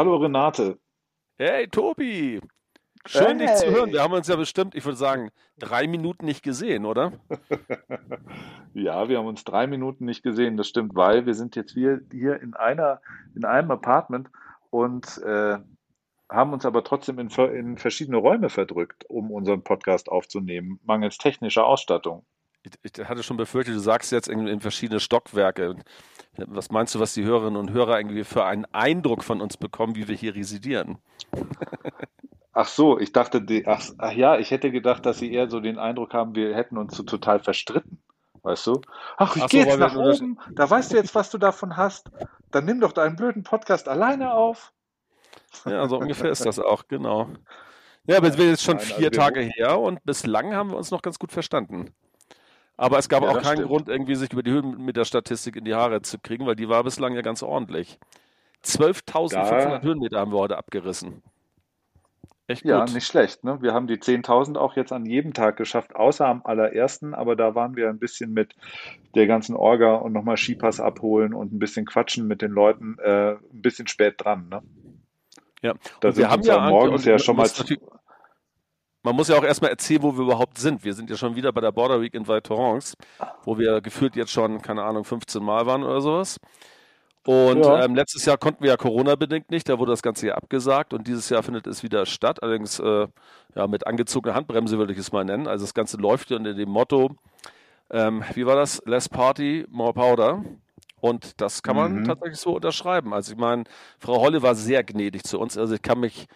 hallo Renate. Hey Tobi. Schön, hey. dich zu hören. Wir haben uns ja bestimmt, ich würde sagen, drei Minuten nicht gesehen, oder? ja, wir haben uns drei Minuten nicht gesehen, das stimmt, weil wir sind jetzt hier, hier in einer, in einem Apartment und äh, haben uns aber trotzdem in, in verschiedene Räume verdrückt, um unseren Podcast aufzunehmen, mangels technischer Ausstattung. Ich, ich hatte schon befürchtet, du sagst jetzt in, in verschiedene Stockwerke. Was meinst du, was die Hörerinnen und Hörer irgendwie für einen Eindruck von uns bekommen, wie wir hier residieren? Ach so, ich dachte, die, ach, ach, ja, ich hätte gedacht, dass sie eher so den Eindruck haben, wir hätten uns so total verstritten. Weißt du? Ach, ich ach gehe so, jetzt nach oben, da weißt du jetzt, was du davon hast. Dann nimm doch deinen blöden Podcast alleine auf. Ja, so ungefähr ist das auch, genau. Ja, aber es wird jetzt schon Nein, vier also Tage her und bislang haben wir uns noch ganz gut verstanden. Aber es gab ja, auch keinen stimmt. Grund, irgendwie sich über die Höhenmeter-Statistik in die Haare zu kriegen, weil die war bislang ja ganz ordentlich. 12.500 Höhenmeter haben wir heute abgerissen. Echt ja, gut. nicht schlecht. Ne? Wir haben die 10.000 auch jetzt an jedem Tag geschafft, außer am allerersten, aber da waren wir ein bisschen mit der ganzen Orga und nochmal Skipass abholen und ein bisschen quatschen mit den Leuten, äh, ein bisschen spät dran. Ne? Ja, da wir haben ja morgens ja schon mal. Man muss ja auch erstmal erzählen, wo wir überhaupt sind. Wir sind ja schon wieder bei der Border Week in Val Thorens, wo wir gefühlt jetzt schon, keine Ahnung, 15 Mal waren oder sowas. Und ja. ähm, letztes Jahr konnten wir ja Corona-bedingt nicht, da wurde das Ganze ja abgesagt und dieses Jahr findet es wieder statt, allerdings äh, ja, mit angezogener Handbremse würde ich es mal nennen. Also das Ganze läuft unter dem Motto, ähm, wie war das? Less Party, more Powder. Und das kann man mhm. tatsächlich so unterschreiben. Also ich meine, Frau Holle war sehr gnädig zu uns. Also ich kann mich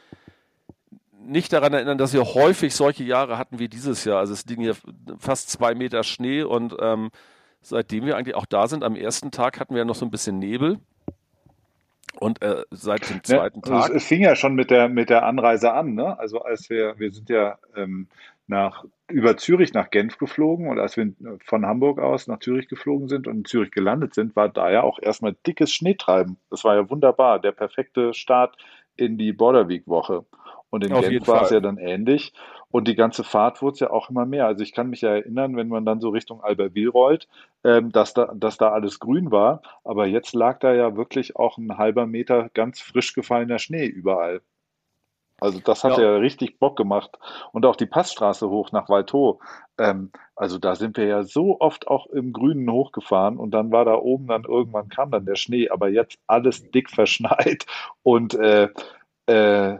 nicht daran erinnern, dass wir häufig solche Jahre hatten wie dieses Jahr. Also es liegen hier fast zwei Meter Schnee und ähm, seitdem wir eigentlich auch da sind, am ersten Tag hatten wir ja noch so ein bisschen Nebel. Und äh, seit dem zweiten ja, Tag. Es fing ja schon mit der, mit der Anreise an, ne? Also als wir, wir sind ja ähm, nach, über Zürich nach Genf geflogen und als wir von Hamburg aus nach Zürich geflogen sind und in Zürich gelandet sind, war da ja auch erstmal dickes Schneetreiben. Das war ja wunderbar, der perfekte Start in die Border Week Woche. Und in Auf Genf war es ja dann ähnlich. Und die ganze Fahrt wurde es ja auch immer mehr. Also ich kann mich ja erinnern, wenn man dann so Richtung Albertville rollt, ähm, dass, da, dass da alles grün war. Aber jetzt lag da ja wirklich auch ein halber Meter ganz frisch gefallener Schnee überall. Also das hat ja. ja richtig Bock gemacht. Und auch die Passstraße hoch nach Walto. Ähm, also da sind wir ja so oft auch im Grünen hochgefahren und dann war da oben dann irgendwann kam dann der Schnee, aber jetzt alles dick verschneit und äh, äh,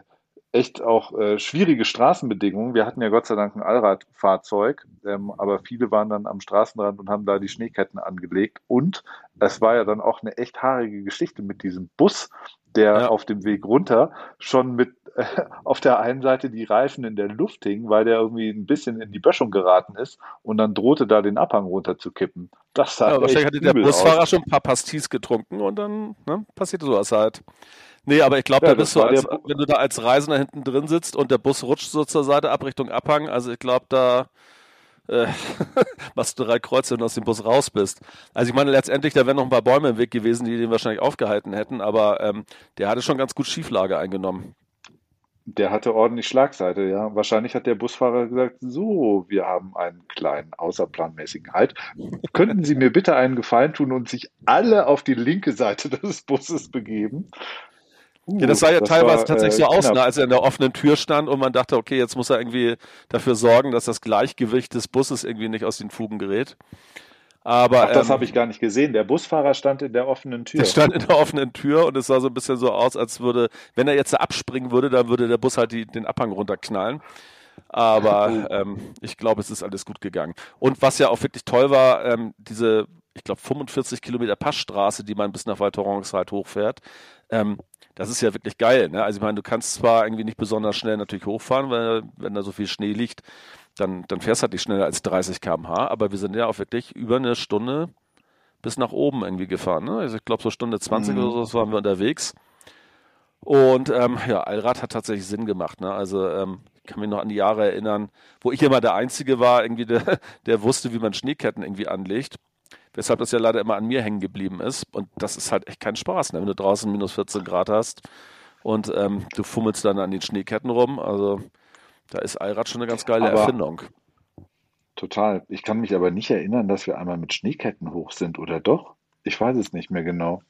echt auch äh, schwierige Straßenbedingungen. Wir hatten ja Gott sei Dank ein Allradfahrzeug, ähm, aber viele waren dann am Straßenrand und haben da die Schneeketten angelegt. Und es war ja dann auch eine echt haarige Geschichte mit diesem Bus, der ja. auf dem Weg runter schon mit äh, auf der einen Seite die Reifen in der Luft hingen, weil der irgendwie ein bisschen in die Böschung geraten ist und dann drohte da den Abhang runter zu kippen. Das sah ja, wahrscheinlich hatte der Busfahrer aus. schon ein paar Pastis getrunken und dann ne, passierte sowas halt. Nee, aber ich glaube, ja, da bist du, als, wenn du da als Reisender hinten drin sitzt und der Bus rutscht so zur Seite ab Richtung Abhang, also ich glaube, da äh, machst du drei Kreuze, wenn du aus dem Bus raus bist. Also ich meine, letztendlich, da wären noch ein paar Bäume im Weg gewesen, die den wahrscheinlich aufgehalten hätten, aber ähm, der hatte schon ganz gut Schieflage eingenommen. Der hatte ordentlich Schlagseite, ja. Wahrscheinlich hat der Busfahrer gesagt, so, wir haben einen kleinen außerplanmäßigen Halt. Könnten Sie mir bitte einen Gefallen tun und sich alle auf die linke Seite des Busses begeben? Uh, ja, das sah ja das teilweise war, tatsächlich äh, so aus, ne, als er in der offenen Tür stand und man dachte, okay, jetzt muss er irgendwie dafür sorgen, dass das Gleichgewicht des Busses irgendwie nicht aus den Fugen gerät. Aber Ach, das ähm, habe ich gar nicht gesehen. Der Busfahrer stand in der offenen Tür. Er stand in der offenen Tür und es sah so ein bisschen so aus, als würde, wenn er jetzt abspringen würde, dann würde der Bus halt die, den Abhang runterknallen. Aber ähm, ich glaube, es ist alles gut gegangen. Und was ja auch wirklich toll war, ähm, diese, ich glaube, 45 Kilometer Passstraße, die man bis nach Val Thorens halt hochfährt, ähm, das ist ja wirklich geil. Ne? Also ich meine, du kannst zwar irgendwie nicht besonders schnell natürlich hochfahren, weil wenn da so viel Schnee liegt, dann, dann fährst du halt nicht schneller als 30 km/h, aber wir sind ja auch wirklich über eine Stunde bis nach oben irgendwie gefahren. Ne? Also ich glaube so Stunde 20 mhm. oder so waren wir unterwegs. Und ähm, ja, Allrad hat tatsächlich Sinn gemacht. Ne? Also ähm, ich kann mich noch an die Jahre erinnern, wo ich immer der Einzige war, irgendwie der, der wusste, wie man Schneeketten irgendwie anlegt weshalb das ja leider immer an mir hängen geblieben ist. Und das ist halt echt kein Spaß, ne? wenn du draußen minus 14 Grad hast und ähm, du fummelst dann an den Schneeketten rum. Also da ist Allrad schon eine ganz geile aber Erfindung. Total. Ich kann mich aber nicht erinnern, dass wir einmal mit Schneeketten hoch sind, oder doch? Ich weiß es nicht mehr genau.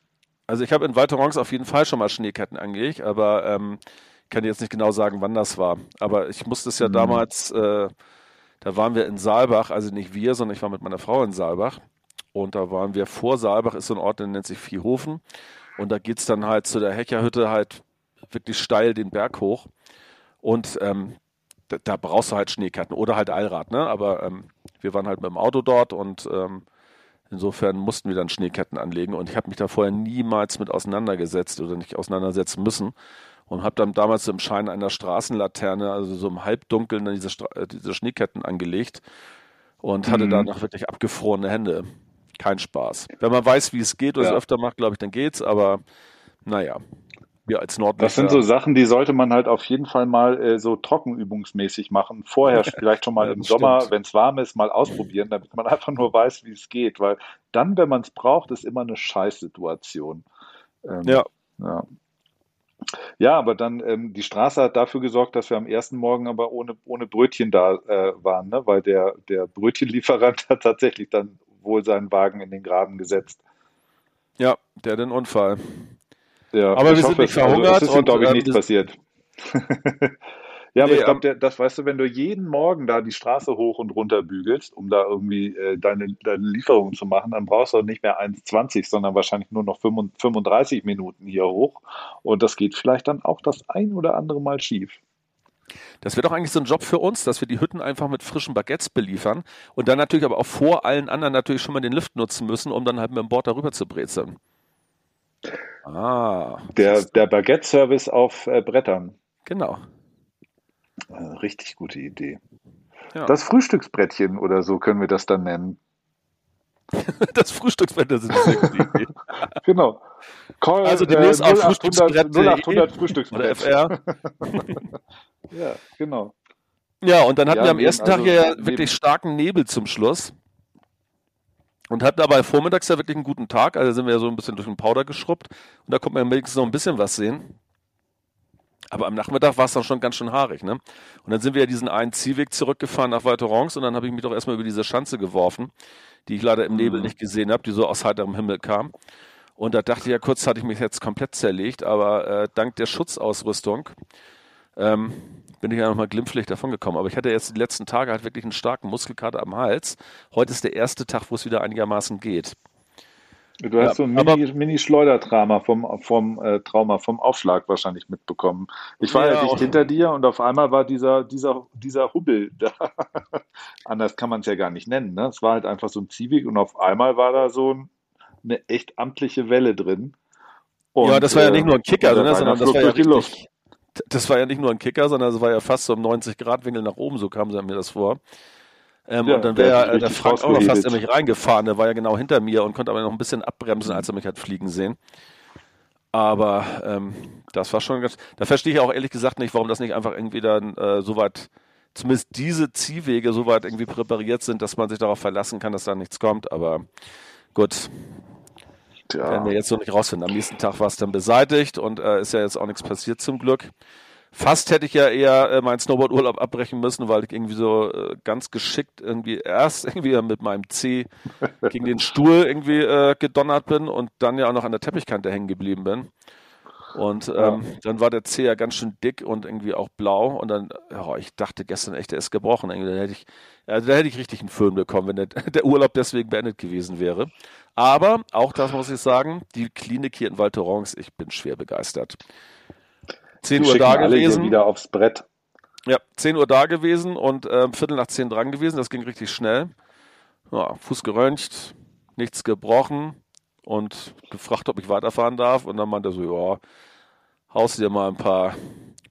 Also ich habe in Val Thorens auf jeden Fall schon mal Schneeketten angelegt, aber ähm, kann jetzt nicht genau sagen, wann das war. Aber ich musste es ja mhm. damals, äh, da waren wir in Saalbach, also nicht wir, sondern ich war mit meiner Frau in Saalbach. Und da waren wir vor Saalbach, ist so ein Ort, der nennt sich Viehhofen. Und da geht es dann halt zu der Hecherhütte halt wirklich steil den Berg hoch. Und ähm, da, da, brauchst du halt Schneeketten oder halt Allrad, ne? Aber ähm, wir waren halt mit dem Auto dort und ähm, insofern mussten wir dann Schneeketten anlegen. Und ich habe mich da vorher niemals mit auseinandergesetzt oder nicht auseinandersetzen müssen und habe dann damals im Schein einer Straßenlaterne, also so im Halbdunkeln, diese, äh, diese Schneeketten angelegt und hatte mhm. danach wirklich abgefrorene Hände. Kein Spaß. Wenn man weiß, wie es geht oder ja. es öfter macht, glaube ich, dann geht's, aber naja, wir als Nordlichter. Das sind so Sachen, die sollte man halt auf jeden Fall mal äh, so trockenübungsmäßig machen. Vorher vielleicht schon mal ja, im Sommer, wenn es warm ist, mal ausprobieren, damit man einfach nur weiß, wie es geht. Weil dann, wenn man es braucht, ist immer eine Scheißsituation. Ähm, ja. ja. Ja, aber dann ähm, die Straße hat dafür gesorgt, dass wir am ersten Morgen aber ohne, ohne Brötchen da äh, waren, ne? weil der, der Brötchenlieferant hat tatsächlich dann wohl seinen Wagen in den Graben gesetzt. Ja, der hat den Unfall. Ja, aber wir sind nicht verhungert. Also, es ist, glaube ich, äh, nichts passiert. Ja, aber nee, ich glaube, das weißt du, wenn du jeden Morgen da die Straße hoch und runter bügelst, um da irgendwie äh, deine, deine Lieferung zu machen, dann brauchst du nicht mehr 1,20, sondern wahrscheinlich nur noch 35 Minuten hier hoch. Und das geht vielleicht dann auch das ein oder andere Mal schief. Das wäre doch eigentlich so ein Job für uns, dass wir die Hütten einfach mit frischen Baguettes beliefern und dann natürlich aber auch vor allen anderen natürlich schon mal den Lift nutzen müssen, um dann halt mit dem Board darüber zu brezeln. Ah. Der, der Baguette-Service auf äh, Brettern. Genau. Eine richtig gute Idee. Ja. Das Frühstücksbrettchen oder so können wir das dann nennen. das Frühstücksbrett, das ist eine sehr gute Idee. genau. Call, also demnächst äh, auf Frühstücksbrett. 0800 Frühstücksbrett. FR. ja, genau. Ja, und dann hatten ja, wir am ersten also, Tag ja wirklich starken Nebel zum Schluss. Und hatten aber vormittags ja wirklich einen guten Tag. Also sind wir ja so ein bisschen durch den Powder geschrubbt. Und da konnte man wenigstens noch ein bisschen was sehen. Aber am Nachmittag war es dann schon ganz schön haarig, ne? Und dann sind wir ja diesen einen Zielweg zurückgefahren nach Weiterons und dann habe ich mich doch erstmal über diese Schanze geworfen, die ich leider im Nebel mhm. nicht gesehen habe, die so aus heiterem Himmel kam. Und da dachte ich ja, kurz hatte ich mich jetzt komplett zerlegt, aber äh, dank der Schutzausrüstung ähm, bin ich ja nochmal glimpflich davon gekommen. Aber ich hatte jetzt die letzten Tage halt wirklich einen starken Muskelkater am Hals. Heute ist der erste Tag, wo es wieder einigermaßen geht. Du hast ja, so ein Mini, Mini vom, vom äh, Trauma vom Aufschlag wahrscheinlich mitbekommen. Ich war ja, ja dicht hinter dir und auf einmal war dieser, dieser, dieser Hubbel da. Anders kann man es ja gar nicht nennen. Ne? Es war halt einfach so ein Ziehweg und auf einmal war da so ein, eine echt amtliche Welle drin. Und, ja, das war ja nicht nur ein Kicker, sondern das war ja richtig, das war ja nicht nur ein Kicker, sondern es war ja fast so im 90 Grad Winkel nach oben, so kam sie mir das vor. Ähm, ja, und dann wäre ja äh, der Frank auch noch fast in mich reingefahren. Der war ja genau hinter mir und konnte aber noch ein bisschen abbremsen, als er mich hat fliegen sehen. Aber ähm, das war schon ganz. Da verstehe ich auch ehrlich gesagt nicht, warum das nicht einfach irgendwie dann äh, so weit, zumindest diese Ziehwege so weit irgendwie präpariert sind, dass man sich darauf verlassen kann, dass da nichts kommt. Aber gut. Tja. Werden wir jetzt so nicht rausfinden. Am nächsten Tag war es dann beseitigt und äh, ist ja jetzt auch nichts passiert zum Glück. Fast hätte ich ja eher äh, meinen Snowboard-Urlaub abbrechen müssen, weil ich irgendwie so äh, ganz geschickt irgendwie erst irgendwie mit meinem C gegen den Stuhl irgendwie äh, gedonnert bin und dann ja auch noch an der Teppichkante hängen geblieben bin. Und ähm, dann war der C ja ganz schön dick und irgendwie auch blau. Und dann, oh, ich dachte gestern echt, der ist gebrochen. Irgendwie, da hätte ich, also da hätte ich richtig einen Föhn bekommen, wenn der, der Urlaub deswegen beendet gewesen wäre. Aber auch das muss ich sagen, die Klinik hier in Val Thorens, ich bin schwer begeistert. 10 Uhr da gewesen. wieder aufs Brett. Ja, 10 Uhr da gewesen und äh, Viertel nach 10 dran gewesen. Das ging richtig schnell. Ja, Fuß geröntgt, nichts gebrochen und gefragt, ob ich weiterfahren darf. Und dann meinte er so, ja, haust dir mal ein paar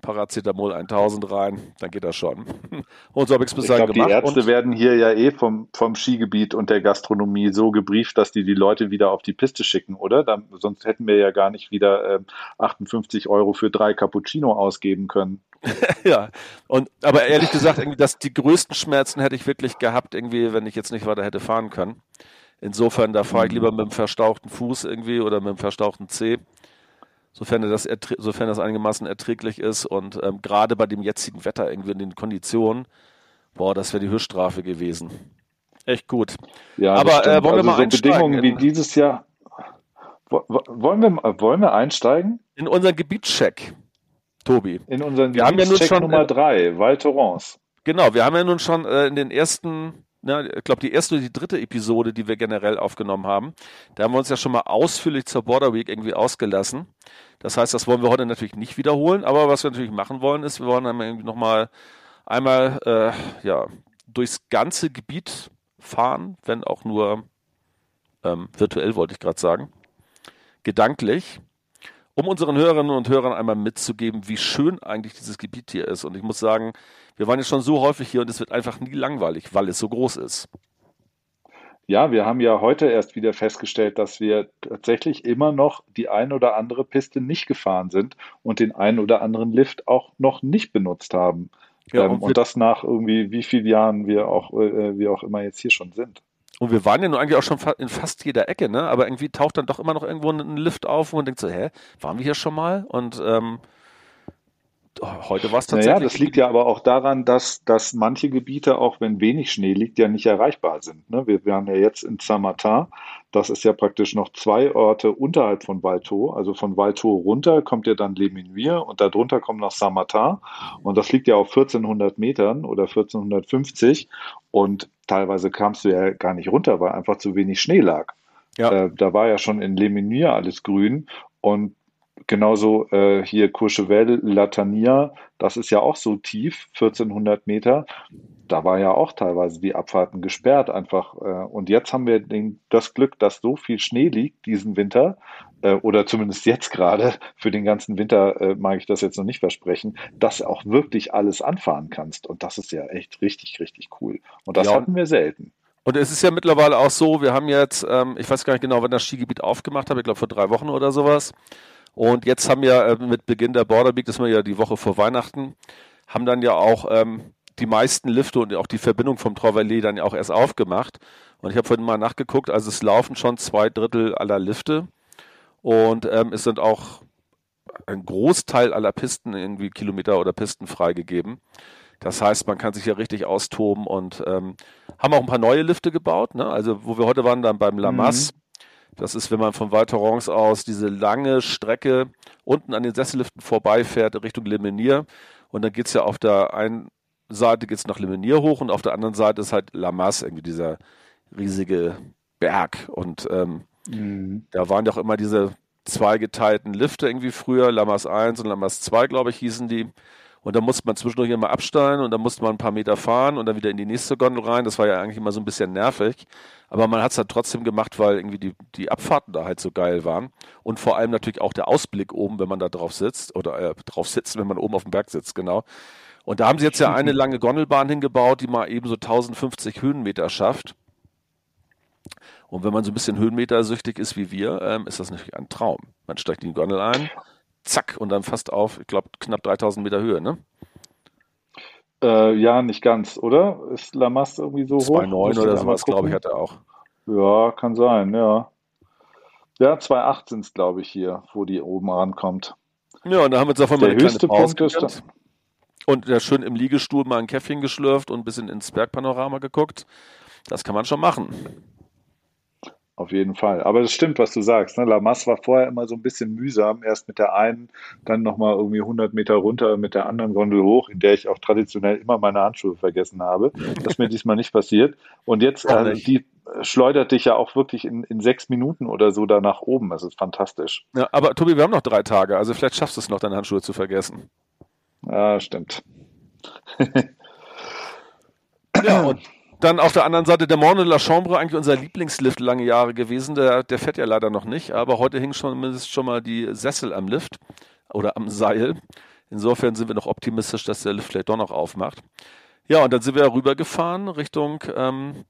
Paracetamol 1000 rein, dann geht das schon. Und so habe ich es bis dahin gemacht. Die Ärzte werden hier ja eh vom, vom Skigebiet und der Gastronomie so gebrieft, dass die die Leute wieder auf die Piste schicken, oder? Dann, sonst hätten wir ja gar nicht wieder äh, 58 Euro für drei Cappuccino ausgeben können. ja, und aber ehrlich gesagt, irgendwie, dass die größten Schmerzen hätte ich wirklich gehabt, irgendwie, wenn ich jetzt nicht weiter hätte fahren können. Insofern, da fahre ich mhm. lieber mit dem verstauchten Fuß irgendwie oder mit dem verstauchten Zeh sofern das, sofern das einigermaßen erträglich ist. Und ähm, gerade bei dem jetzigen Wetter, irgendwie in den Konditionen, boah, das wäre die Höchststrafe gewesen. Echt gut. Ja, aber äh, wollen wir also mal so Bedingungen wie dieses Jahr Wollen wir, wollen wir einsteigen? In unseren Gebietscheck, Tobi. In unseren wir Gebietscheck ja Nummer drei, Val Thorens. Genau, wir haben ja nun schon äh, in den ersten ne, ich glaube, die erste oder die dritte Episode, die wir generell aufgenommen haben, da haben wir uns ja schon mal ausführlich zur Border Week irgendwie ausgelassen. Das heißt, das wollen wir heute natürlich nicht wiederholen, aber was wir natürlich machen wollen, ist, wir wollen dann irgendwie nochmal einmal äh, ja, durchs ganze Gebiet fahren, wenn auch nur ähm, virtuell, wollte ich gerade sagen, gedanklich, um unseren Hörerinnen und Hörern einmal mitzugeben, wie schön eigentlich dieses Gebiet hier ist. Und ich muss sagen, wir waren jetzt schon so häufig hier und es wird einfach nie langweilig, weil es so groß ist. Ja, wir haben ja heute erst wieder festgestellt, dass wir tatsächlich immer noch die ein oder andere Piste nicht gefahren sind und den einen oder anderen Lift auch noch nicht benutzt haben. Ja, ähm, und, und, das nach irgendwie wie vielen Jahren wir auch, äh, wir auch immer jetzt hier schon sind. Und wir waren ja nun eigentlich auch schon in fast jeder Ecke, ne? Aber irgendwie taucht dann doch immer noch irgendwo ein Lift auf und man denkt so, hä, waren wir hier schon mal? Und ähm, heute war es tatsächlich. Naja, das liegt ja aber auch daran, dass, dass manche Gebiete, auch wenn wenig Schnee liegt, ja nicht erreichbar sind. Ne? Wir, wir haben ja jetzt in Saint-Martin, das ist ja praktisch noch zwei Orte unterhalb von Valto. Also von Valto runter kommt ja dann Les Minuirs und darunter kommt noch Saint-Martin. Und das liegt ja auf 1400 Metern oder 1450. Und teilweise kamst du ja gar nicht runter, weil einfach zu wenig Schnee lag. Ja. Äh, da war ja schon in Les Minuirs alles grün. Und Genauso äh, hier Courchevel, Latania, das ist ja auch so tief, 1400 Meter. Da war ja auch teilweise die Abfahrten gesperrt einfach. Äh, und jetzt haben wir den, das Glück, dass so viel Schnee liegt diesen Winter, äh, oder zumindest jetzt gerade, für den ganzen Winter äh, mag ich das jetzt noch nicht versprechen, dass du auch wirklich alles anfahren kannst. Und das ist ja echt richtig, richtig cool. Und das ja. hatten wir selten. Und es ist ja mittlerweile auch so, wir haben jetzt, ähm, ich weiß gar nicht genau, wann das Skigebiet aufgemacht hat, ich glaube vor drei Wochen oder sowas. Und jetzt haben wir äh, mit Beginn der Border Week, das war ja die Woche vor Weihnachten, haben dann ja auch ähm, die meisten Lifte und auch die Verbindung vom Trauverlet dann ja auch erst aufgemacht. Und ich habe vorhin mal nachgeguckt, also es laufen schon zwei Drittel aller Lifte und ähm, es sind auch ein Großteil aller Pisten irgendwie Kilometer oder Pisten freigegeben. Das heißt, man kann sich ja richtig austoben und ähm, haben auch ein paar neue Lifte gebaut. Ne? Also wo wir heute waren, dann beim Lamas, mhm. Das ist, wenn man von Val Thorens aus diese lange Strecke unten an den Sesselliften vorbeifährt Richtung Le Menir. Und dann geht es ja auf der einen Seite geht's nach Le Menir hoch und auf der anderen Seite ist halt La Masse, irgendwie dieser riesige Berg. Und ähm, mhm. da waren ja auch immer diese zweigeteilten Lifte irgendwie früher, Lamas 1 und Lamas 2, glaube ich, hießen die. Und da musste man zwischendurch immer absteigen und dann musste man ein paar Meter fahren und dann wieder in die nächste Gondel rein. Das war ja eigentlich immer so ein bisschen nervig. Aber man hat es halt trotzdem gemacht, weil irgendwie die, die Abfahrten da halt so geil waren. Und vor allem natürlich auch der Ausblick oben, wenn man da drauf sitzt oder äh, drauf sitzt, wenn man oben auf dem Berg sitzt, genau. Und da haben sie jetzt ja eine lange Gondelbahn hingebaut, die mal eben so 1050 Höhenmeter schafft. Und wenn man so ein bisschen höhenmetersüchtig ist wie wir, ähm, ist das natürlich ein Traum. Man steigt in die Gondel ein, zack, und dann fast auf, ich glaube, knapp 3000 Meter Höhe, ne? Äh, ja, nicht ganz, oder? Ist Lamas irgendwie so 2, hoch? 2,9 oder sowas, glaube ich, hat er auch. Ja, kann sein, ja. Ja, 2,8 sind es, glaube ich, hier, wo die oben rankommt. Ja, und da haben wir jetzt davon mal eine höchste Punkt ist und ja schön im Liegestuhl mal ein Käffchen geschlürft und ein bisschen ins Bergpanorama geguckt. Das kann man schon machen. Auf jeden Fall. Aber es stimmt, was du sagst. Ne? Lamas war vorher immer so ein bisschen mühsam. Erst mit der einen, dann nochmal irgendwie 100 Meter runter mit der anderen Gondel hoch, in der ich auch traditionell immer meine Handschuhe vergessen habe. Das ist mir diesmal nicht passiert. Und jetzt, äh, die schleudert dich ja auch wirklich in, in sechs Minuten oder so da nach oben. Das ist fantastisch. Ja, aber Tobi, wir haben noch drei Tage. Also vielleicht schaffst du es noch, deine Handschuhe zu vergessen. Ja, stimmt. ja, und dann auf der anderen Seite der Mont de la Chambre, eigentlich unser Lieblingslift lange Jahre gewesen. Der, der fährt ja leider noch nicht, aber heute hing schon mindestens schon mal die Sessel am Lift oder am Seil. Insofern sind wir noch optimistisch, dass der Lift vielleicht doch noch aufmacht. Ja, und dann sind wir rübergefahren Richtung, ähm,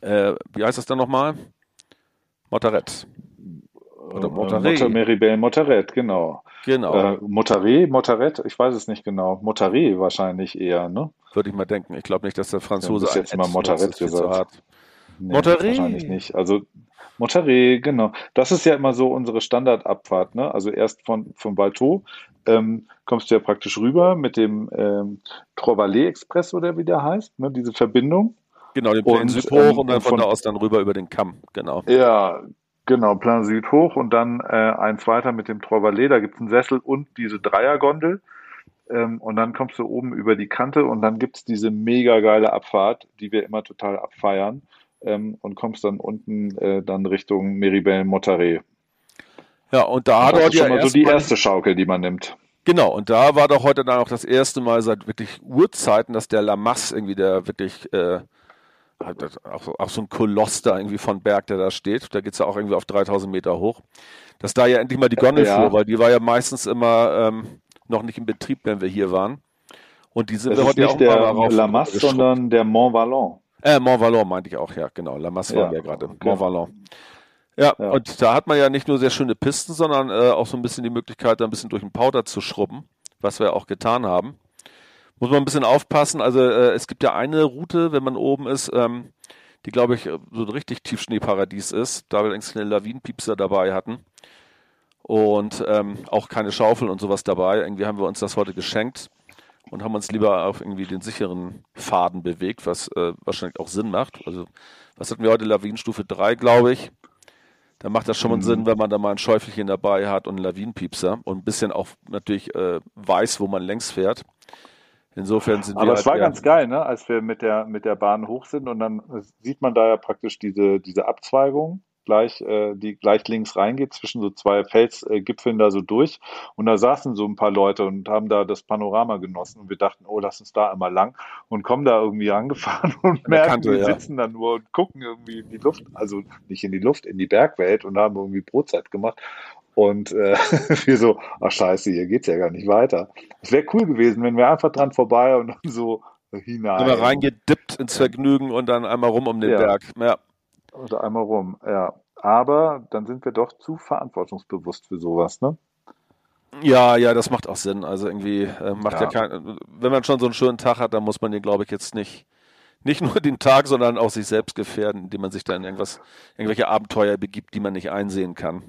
äh, wie heißt das dann nochmal? Motorett. Oder Monterey. Meribel Motorett, genau. Genau. Äh, Monterey, Motorett, ich weiß es nicht genau. Monterey wahrscheinlich eher, ne? Würde ich mal denken. Ich glaube nicht, dass der Franzose ja, jetzt immer Motorett gesagt. Nee, Monterey? Wahrscheinlich nicht. Also Monterey, genau. Das ist ja immer so unsere Standardabfahrt, ne? Also erst von, von Balto ähm, kommst du ja praktisch rüber mit dem ähm, Trovalet Express oder wie der heißt, ne? Diese Verbindung. Genau, den Plain Süd hoch ähm, und dann von, von da aus dann rüber über den Kamm, genau. Ja, Genau, Plan Süd hoch und dann äh, eins weiter mit dem Trois-Vallées. Da gibt's einen Sessel und diese Dreiergondel. Ähm, und dann kommst du oben über die Kante und dann gibt's diese mega geile Abfahrt, die wir immer total abfeiern. Ähm, und kommst dann unten äh, dann Richtung Meribel Monterey. Ja, und da hat Das er ist schon mal so die erste Schaukel, die man nimmt. Genau, und da war doch heute dann auch das erste Mal seit wirklich Urzeiten, dass der Lamas irgendwie der wirklich äh, hat auch, so- auch so ein Koloss da irgendwie von Berg, der da steht. Da geht's ja auch irgendwie auf 3000 Meter hoch. Dass da ja endlich mal die Gondel Ja. fuhr, weil die war ja meistens immer ähm, noch nicht in Betrieb, wenn wir hier waren. Und die sind Das wir ist heute ja nicht auch der Lamas, sondern der Mont Valon. Äh, Mont Valon meinte ich auch, ja, genau. Lamas Ja, waren wir gerade. genau. Mont Valon. Ja, Ja. und da hat man ja nicht nur sehr schöne Pisten, sondern äh, auch so ein bisschen die Möglichkeit, da ein bisschen durch den Powder zu schrubben, was wir auch getan haben. Muss man ein bisschen aufpassen. Also äh, es gibt ja eine Route, wenn man oben ist, ähm, die glaube ich äh, so ein richtig Tiefschneeparadies ist, da wir längst eine Lawinenpiepser dabei hatten und ähm, auch keine Schaufel und sowas dabei. Irgendwie haben wir uns das heute geschenkt und haben uns lieber auf irgendwie den sicheren Faden bewegt, was äh, wahrscheinlich auch Sinn macht. Also was hatten wir heute? Lawinenstufe 3, glaube ich. Da macht das schon mal Sinn, wenn man da mal ein Schäufelchen dabei hat und einen Lawinenpiepser und ein bisschen auch natürlich äh, weiß, wo man längs fährt. Insofern sind wir Aber es halt war ganz geil, ne? als wir mit der, mit der Bahn hoch sind und dann äh, sieht man da ja praktisch diese, diese Abzweigung, gleich, äh, die gleich links reingeht, zwischen so zwei Felsgipfeln da so durch. Und da saßen so ein paar Leute und haben da das Panorama genossen und wir dachten, oh, lass uns da einmal lang und kommen da irgendwie angefahren und merken, Kante, wir ja. sitzen da nur und gucken irgendwie in die Luft, also nicht in die Luft, in die Bergwelt und haben irgendwie Brotzeit gemacht. Und äh, wir so, ach scheiße, hier geht's ja gar nicht weiter. Es wäre cool gewesen, wenn wir einfach dran vorbei und dann so hinein. Einmal reingedippt ins Vergnügen und dann einmal rum um den Ja. Berg. Ja. Oder einmal rum, ja. Aber dann sind wir doch zu verantwortungsbewusst für sowas, ne? ja, ja, das macht auch Sinn. Also irgendwie äh, macht ja, Ja. kein, wenn man schon so einen schönen Tag hat, dann muss man den, glaube ich, jetzt nicht nicht nur den Tag, sondern auch sich selbst gefährden, indem man sich dann irgendwas, irgendwelche Abenteuer begibt, die man nicht einsehen kann.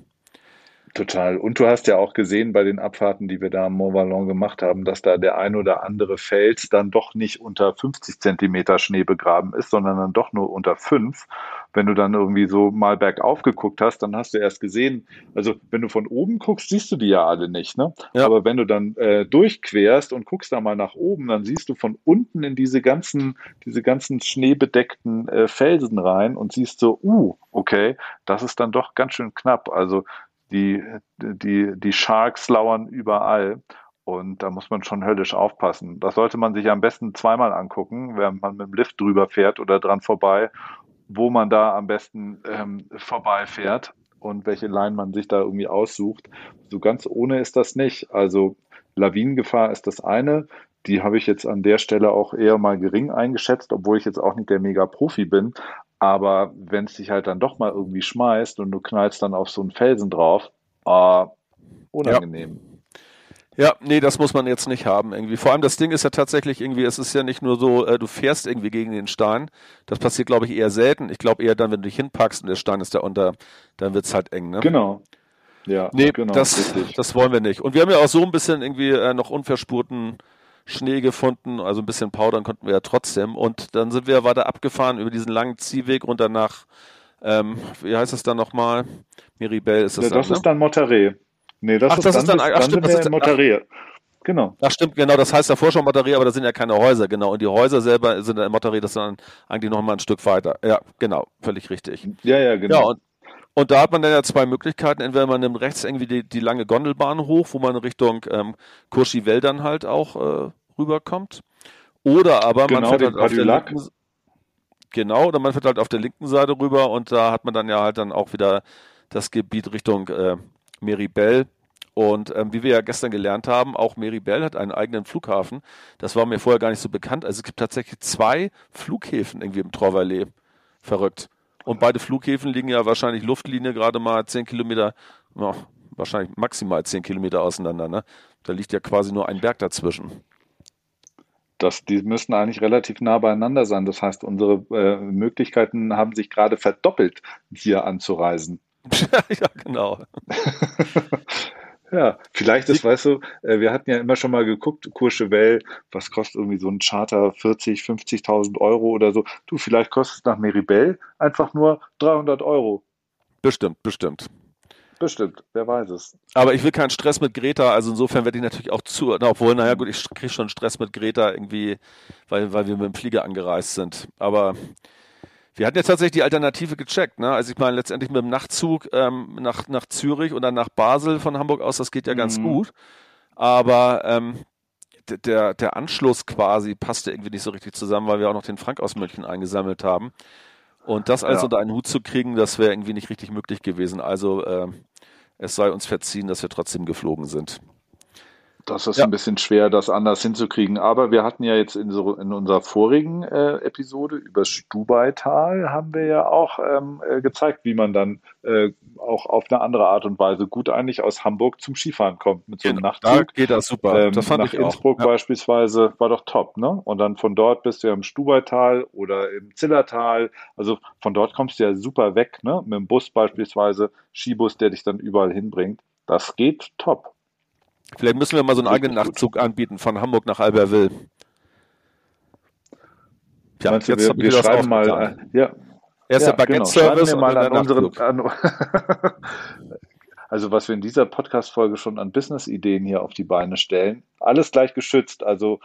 Total. Und du hast ja auch gesehen bei den Abfahrten, die wir da am Mont Valon gemacht haben, dass da der ein oder andere Fels dann doch nicht unter 50 Zentimeter Schnee begraben ist, sondern dann doch nur unter fünf. Wenn du dann irgendwie so mal bergauf geguckt hast, dann hast du erst gesehen, also wenn du von oben guckst, siehst du die ja alle nicht, ne? Ja. Aber wenn du dann äh, durchquerst und guckst da mal nach oben, dann siehst du von unten in diese ganzen, diese ganzen schneebedeckten äh, Felsen rein und siehst so, uh, okay, das ist dann doch ganz schön knapp. Also die, die, die Sharks lauern überall. Und da muss man schon höllisch aufpassen. Das sollte man sich am besten zweimal angucken, wenn man mit dem Lift drüber fährt oder dran vorbei, wo man da am besten ähm, vorbeifährt und welche Line man sich da irgendwie aussucht. So ganz ohne ist das nicht. Also Lawinengefahr ist das eine. Die habe ich jetzt an der Stelle auch eher mal gering eingeschätzt, obwohl ich jetzt auch nicht der Mega-Profi bin. Aber wenn es dich halt dann doch mal irgendwie schmeißt und du knallst dann auf so einen Felsen drauf, äh, unangenehm. Ja, nee, das muss man jetzt nicht haben irgendwie. Vor allem das Ding ist ja tatsächlich irgendwie, es ist ja nicht nur so, äh, du fährst irgendwie gegen den Stein. Das passiert, glaube ich, eher selten. Ich glaube eher dann, wenn du dich hinpackst und der Stein ist da unter, dann wird's halt eng, ne? Genau. Ja, Nee, genau, das, richtig. das wollen wir nicht. Und wir haben ja auch so ein bisschen irgendwie äh, noch unverspurten Schnee gefunden, also ein bisschen Powdern konnten wir ja trotzdem. Und dann sind wir weiter abgefahren über diesen langen Ziehweg runter nach, ähm, wie heißt es dann nochmal? Miribel ist das Ja, dann, das ne? ist dann Monterey. Nee, das Ach, ist das dann, ist dann- bis- ach, dann stimmt, das ist- Monterey. Genau. Ach stimmt, genau, das heißt davor schon Batterie, aber da sind ja keine Häuser, genau. Und die Häuser selber sind in Batterie, das ist dann eigentlich noch mal ein Stück weiter. Ja, genau, völlig richtig. Ja, ja, genau. Ja, und, und da hat man dann ja zwei Möglichkeiten. Entweder man nimmt rechts irgendwie die, die lange Gondelbahn hoch, wo man Richtung ähm, dann halt auch äh, rüberkommt. Oder aber man Genau, fährt den halt auf der linken, genau, oder man fährt halt auf der linken Seite rüber und da hat man dann ja halt dann auch wieder das Gebiet Richtung äh, Meribel. Und ähm, wie wir ja gestern gelernt haben, auch Meribel hat einen eigenen Flughafen. Das war mir vorher gar nicht so bekannt. Also es gibt tatsächlich zwei Flughäfen irgendwie im Trois-Vallées. Verrückt. Und beide Flughäfen liegen ja wahrscheinlich Luftlinie gerade mal zehn Kilometer, ja, wahrscheinlich maximal zehn Kilometer auseinander. Ne? Da liegt ja quasi nur ein Berg dazwischen. Das, die müssen eigentlich relativ nah beieinander sein. Das heißt, unsere äh, Möglichkeiten haben sich gerade verdoppelt, hier anzureisen. ja, genau. Ja, vielleicht ist, weißt du, äh, wir hatten ja immer schon mal geguckt, Courchevel, was kostet irgendwie so ein Charter 40, 50.000 Euro oder so. Du, vielleicht kostet es nach Meribel einfach nur 300 Euro. Bestimmt, bestimmt. Bestimmt, wer weiß es. Aber ich will keinen Stress mit Greta, also insofern werde ich natürlich auch zu, obwohl, naja gut, ich kriege schon Stress mit Greta irgendwie, weil, weil wir mit dem Flieger angereist sind. Aber wir hatten jetzt tatsächlich die Alternative gecheckt, ne? Also ich meine, letztendlich mit dem Nachtzug ähm, nach, nach Zürich oder nach Basel von Hamburg aus, das geht ja mhm. ganz gut. Aber ähm, der, der Anschluss quasi passte irgendwie nicht so richtig zusammen, weil wir auch noch den Frank aus München eingesammelt haben. Und das alles ja. unter einen Hut zu kriegen, das wäre irgendwie nicht richtig möglich gewesen. Also äh, es sei uns verziehen, dass wir trotzdem geflogen sind. Das ist ja. ein bisschen schwer, das anders hinzukriegen. Aber wir hatten ja jetzt in, so, in unserer vorigen äh, Episode über Stubaital haben wir ja auch ähm, äh, gezeigt, wie man dann äh, auch auf eine andere Art und Weise gut eigentlich aus Hamburg zum Skifahren kommt mit so einem genau. Nachtzug. Da geht das super. Ähm, das fand nach ich Innsbruck auch. beispielsweise war doch top, ne? Und dann von dort bist du ja im Stubaital oder im Zillertal. Also von dort kommst du ja super weg, ne? Mit dem Bus beispielsweise, Skibus, der dich dann überall hinbringt. Das geht top. Vielleicht müssen wir mal so einen eigenen Nachtzug anbieten von Hamburg nach Albertville. Ja, Meinst jetzt wir, wir schreiben mal, äh, ja. Erst ja, der Baguette-Service genau. mal an unseren, an, also was wir in dieser Podcast-Folge schon an Business-Ideen hier auf die Beine stellen, alles gleich geschützt, also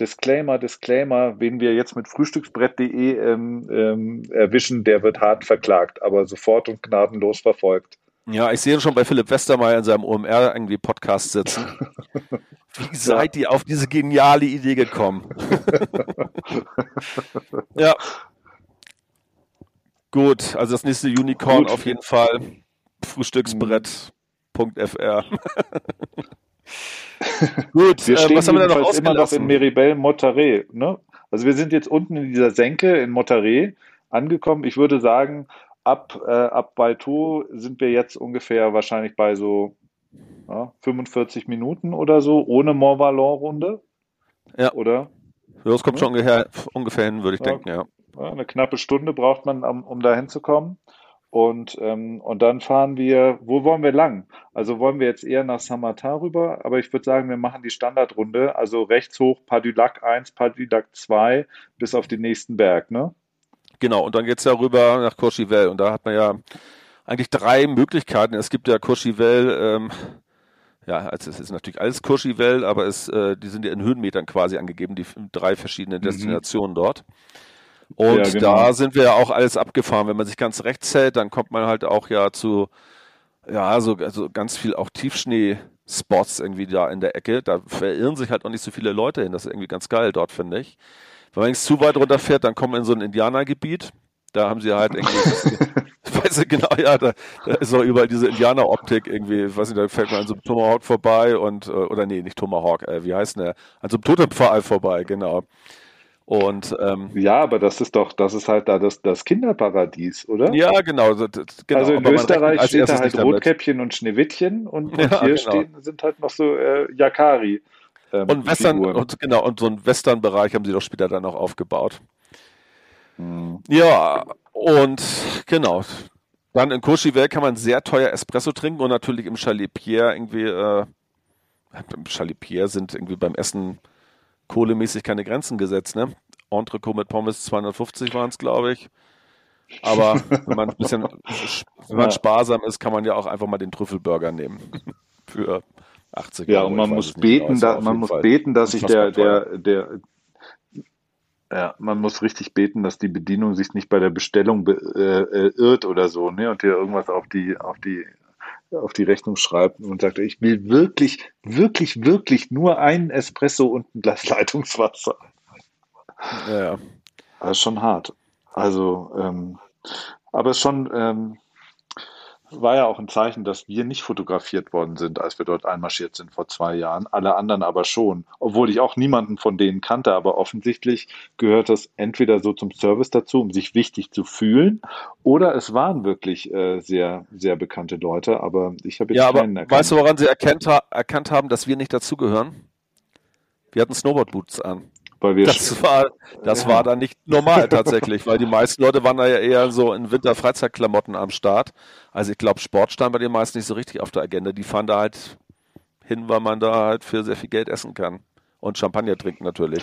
Disclaimer, Disclaimer, wen wir jetzt mit frühstücksbrett.de ähm, ähm, erwischen, der wird hart verklagt, aber sofort und gnadenlos verfolgt. Ja, ich sehe ihn schon bei Philipp Westermeier in seinem OMR irgendwie Podcast sitzen. Wie seid ihr auf diese geniale Idee gekommen? ja. Gut, also das nächste Unicorn Gut. auf jeden Fall Frühstücksbrett.fr. Gut, wir stehen äh, was haben wir da noch immer noch in Meribel Monterey. Ne? Also wir sind jetzt unten in dieser Senke in Monterey angekommen. Ich würde sagen, ab, äh, ab Balto sind wir jetzt ungefähr wahrscheinlich bei so ja, 45 Minuten oder so, ohne Mont Valon-Runde. Ja. Oder? Ja, das kommt schon ungefähr, ungefähr hin, würde ich ja. denken, ja. Eine knappe Stunde braucht man, um, um da hinzukommen. Und, ähm, und dann fahren wir, wo wollen wir lang? Also wollen wir jetzt eher nach Saint-Martin rüber, aber ich würde sagen, wir machen die Standardrunde, also rechts hoch, Pas du Lac 1, Pas du Lac 2, bis auf den nächsten Berg, ne? Genau, und dann geht's ja rüber nach Courchevel. Und da hat man ja eigentlich drei Möglichkeiten. Es gibt ja Courchevel, ähm, ja, also es ist natürlich alles Courchevel, aber es, äh, die sind ja in Höhenmetern quasi angegeben, die drei verschiedenen mhm. Destinationen mhm. dort. Und ja, genau. da sind wir ja auch alles abgefahren. Wenn man sich ganz rechts hält, dann kommt man halt auch ja zu, ja, so also ganz viel auch Tiefschnee-Spots irgendwie da in der Ecke. Da verirren sich halt auch nicht so viele Leute hin. Das ist irgendwie ganz geil dort, finde ich. Wenn man zu weit runterfährt, dann kommt man in so ein Indianergebiet. Da haben sie halt irgendwie, ich weiß nicht genau, ja, da, da ist auch überall diese Indianeroptik irgendwie, ich weiß nicht, da fällt man an so einem Tomahawk vorbei und, äh, oder nee, nicht Tomahawk, äh, wie heißt der? An so einem Totempfahl vorbei, genau. Und, ähm, ja, aber das ist doch, das ist halt da das, das Kinderparadies, oder? Ja, genau. Das, genau. Also in Österreich steht da halt Rotkäppchen und Schneewittchen und, und ja, hier genau. stehen, sind halt noch so äh, Yakari. Ähm, und Western, und, genau, und so einen Western-Bereich haben sie doch später dann noch aufgebaut. Mhm. Ja, und genau. Dann in Courchevel kann man sehr teuer Espresso trinken und natürlich im Chalet Pierre irgendwie, äh, im Chalet Pierre sind irgendwie beim Essen kohlemäßig keine Grenzen gesetzt, ne? Entrecot mit Pommes 250 waren es, glaube ich. Aber wenn man ein bisschen wenn man sparsam ist, kann man ja auch einfach mal den Trüffelburger nehmen. Für 80 Ja, und man muss beten, genau, da, man muss Fall beten, dass sich der, der, der, ja, man muss richtig beten, dass die Bedienung sich nicht bei der Bestellung be, äh, äh, irrt oder so, ne, und dir irgendwas auf die, auf die, auf die Rechnung schreibt und sagt, ich will wirklich, wirklich, wirklich nur einen Espresso und ein Glas Leitungswasser. Ja. Das ist schon hart. Also, ähm, aber schon, ähm, war ja auch ein Zeichen, dass wir nicht fotografiert worden sind, als wir dort einmarschiert sind vor zwei Jahren. Alle anderen aber schon. Obwohl ich auch niemanden von denen kannte, aber offensichtlich gehört das entweder so zum Service dazu, um sich wichtig zu fühlen, oder es waren wirklich äh, sehr, sehr bekannte Leute, aber ich habe jetzt ja, keinen aber erkannt. Weißt du, woran sie erkannt, erkannt haben, dass wir nicht dazugehören? Wir hatten Snowboard-Boots an. Weil wir das war, das ja. war dann nicht normal tatsächlich, weil die meisten Leute waren da ja eher so in Winter-Freizeitklamotten am Start. Also ich glaube, Sport stand bei den meisten nicht so richtig auf der Agenda. Die fahren da halt hin, weil man da halt für sehr viel Geld essen kann. Und Champagner trinken natürlich.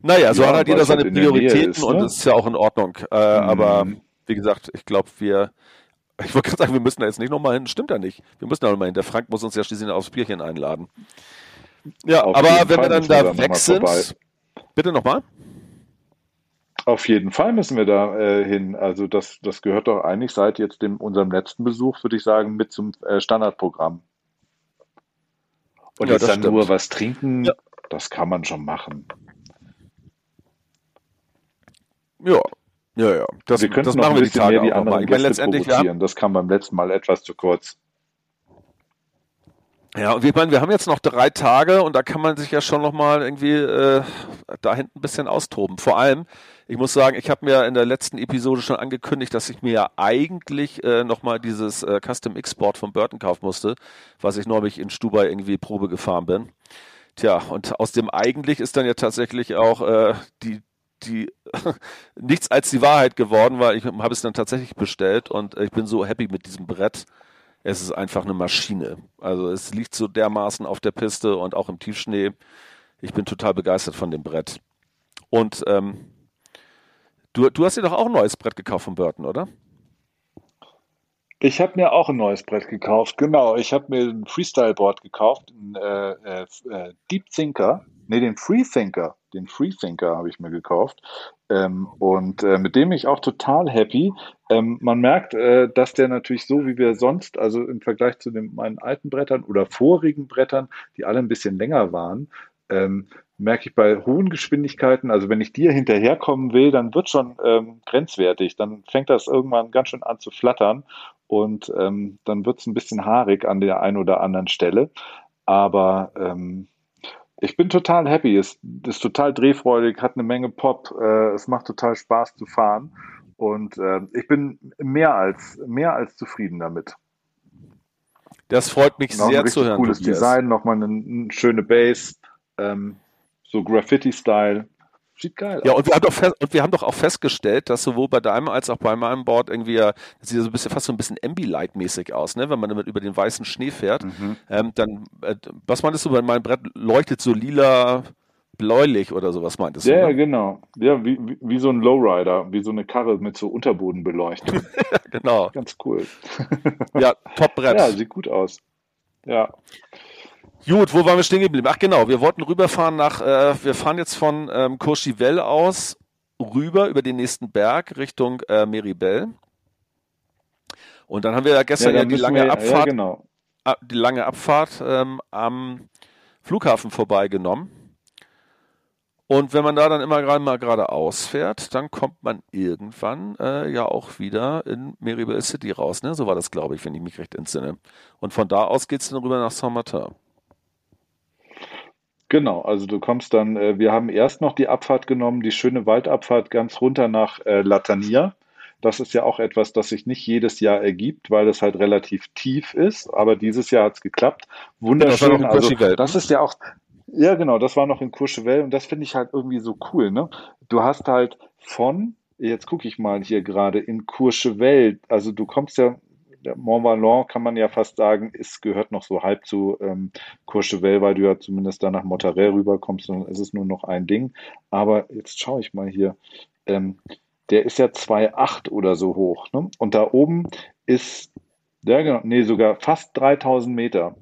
Naja, so ja, hat halt jeder seine halt Prioritäten ist, ne? und das ist ja auch in Ordnung. Äh, mhm. Aber wie gesagt, ich glaube, wir Ich wollte gerade sagen, wir müssen da jetzt nicht nochmal hin. Stimmt ja nicht. Wir müssen da nochmal hin. Der Frank muss uns ja schließlich aufs Bierchen einladen. Ja, Auf aber wenn Fall wir dann da weg sind. Vorbei. Bitte nochmal? Auf jeden Fall müssen wir da äh, hin. Also das, das gehört doch eigentlich seit jetzt dem, unserem letzten Besuch, würde ich sagen, mit zum äh, Standardprogramm. Und ja, jetzt dann stimmt. nur was trinken, ja. das kann man schon machen. Ja, ja, ja. Das, wir das machen wir die Tage mehr die anderen ich meine, letztendlich, Das kam beim letzten Mal etwas zu kurz. Ja, und wir, meine, wir haben jetzt noch drei Tage und da kann man sich ja schon nochmal irgendwie äh, da hinten ein bisschen austoben. Vor allem, ich muss sagen, ich habe mir in der letzten Episode schon angekündigt, dass ich mir ja eigentlich äh, nochmal dieses äh, Custom X-Sport von Burton kaufen musste, was ich neulich in Stubai irgendwie Probe gefahren bin. Tja, und aus dem eigentlich ist dann ja tatsächlich auch äh, die, die nichts als die Wahrheit geworden, weil ich habe es dann tatsächlich bestellt und ich bin so happy mit diesem Brett es ist einfach eine Maschine. Also es liegt so dermaßen auf der Piste und auch im Tiefschnee. Ich bin total begeistert von dem Brett. Und ähm, du, du hast dir doch auch ein neues Brett gekauft von Burton, oder? Ich habe mir auch ein neues Brett gekauft, genau. Ich habe mir ein Freestyle-Board gekauft, ein äh, äh, äh Deep Thinker, nee, den Freethinker, den Freethinker habe ich mir gekauft. Ähm, und äh, mit dem bin ich auch total happy. Ähm, man merkt, äh, dass der natürlich so wie wir sonst, also im Vergleich zu den, meinen alten Brettern oder vorigen Brettern, die alle ein bisschen länger waren, ähm, merke ich bei hohen Geschwindigkeiten, also wenn ich dir hinterherkommen will, dann wird schon ähm, grenzwertig. Dann fängt das irgendwann ganz schön an zu flattern und ähm, dann wird es ein bisschen haarig an der einen oder anderen Stelle. Aber ähm, ich bin total happy. Es ist total drehfreudig, hat eine Menge Pop. Äh, es macht total Spaß zu fahren. Und äh, ich bin mehr als, mehr als zufrieden damit. Das freut mich noch sehr zu hören. Cooles. Design, nochmal eine, eine schöne Base, ähm, so Graffiti-Style. Sieht geil ja, aus. Und wir, haben doch fest, und wir haben doch auch festgestellt, dass sowohl bei deinem als auch bei meinem Board irgendwie, das sieht so ein bisschen, fast so ein bisschen Ambilight-mäßig aus, ne? wenn man damit über den weißen Schnee fährt. Mhm. Ähm, dann, äh, was meintest du, mein Brett leuchtet so lila, bläulich oder sowas meintest du? Ja, ne? genau. Ja, wie, wie, wie, so ein Lowrider, wie so eine Karre mit so Unterbodenbeleuchtung. genau. Ganz cool. ja, Top-Brett. Ja, sieht gut aus. Ja. Gut, wo waren wir stehen geblieben? Ach genau, wir wollten rüberfahren nach, äh, wir fahren jetzt von ähm, Courchevel aus rüber über den nächsten Berg Richtung äh, Meribel. Und dann haben wir ja gestern ja, ja die lange wir, Abfahrt, ja, genau. die lange Abfahrt ähm, am Flughafen vorbeigenommen. Und wenn man da dann immer gerade mal geradeaus fährt, dann kommt man irgendwann äh, ja auch wieder in Meribel City raus. Ne? So war das, glaube ich, wenn ich mich recht entsinne. Und von da aus geht es dann rüber nach Saint-Martin. Genau, also du kommst dann, äh, wir haben erst noch die Abfahrt genommen, die schöne Waldabfahrt ganz runter nach äh, Latania. Das ist ja auch etwas, das sich nicht jedes Jahr ergibt, weil es halt relativ tief ist. Aber dieses Jahr hat es geklappt. Wunderschön. Das also, das ist ja auch, ja genau, das war noch in Courchevel und das finde ich halt irgendwie so cool. Ne? Du hast halt von, jetzt gucke ich mal hier gerade, in Courchevel, also du kommst ja der Mont Blanc kann man ja fast sagen, es gehört noch so halb zu ähm, Courchevel, weil du ja zumindest da nach Monterey rüberkommst und es ist nur noch ein Ding. Aber jetzt schaue ich mal hier. Ähm, der ist ja 2,8 oder so hoch. Ne? Und da oben ist, ja genau, nee, sogar fast 3000 Meter.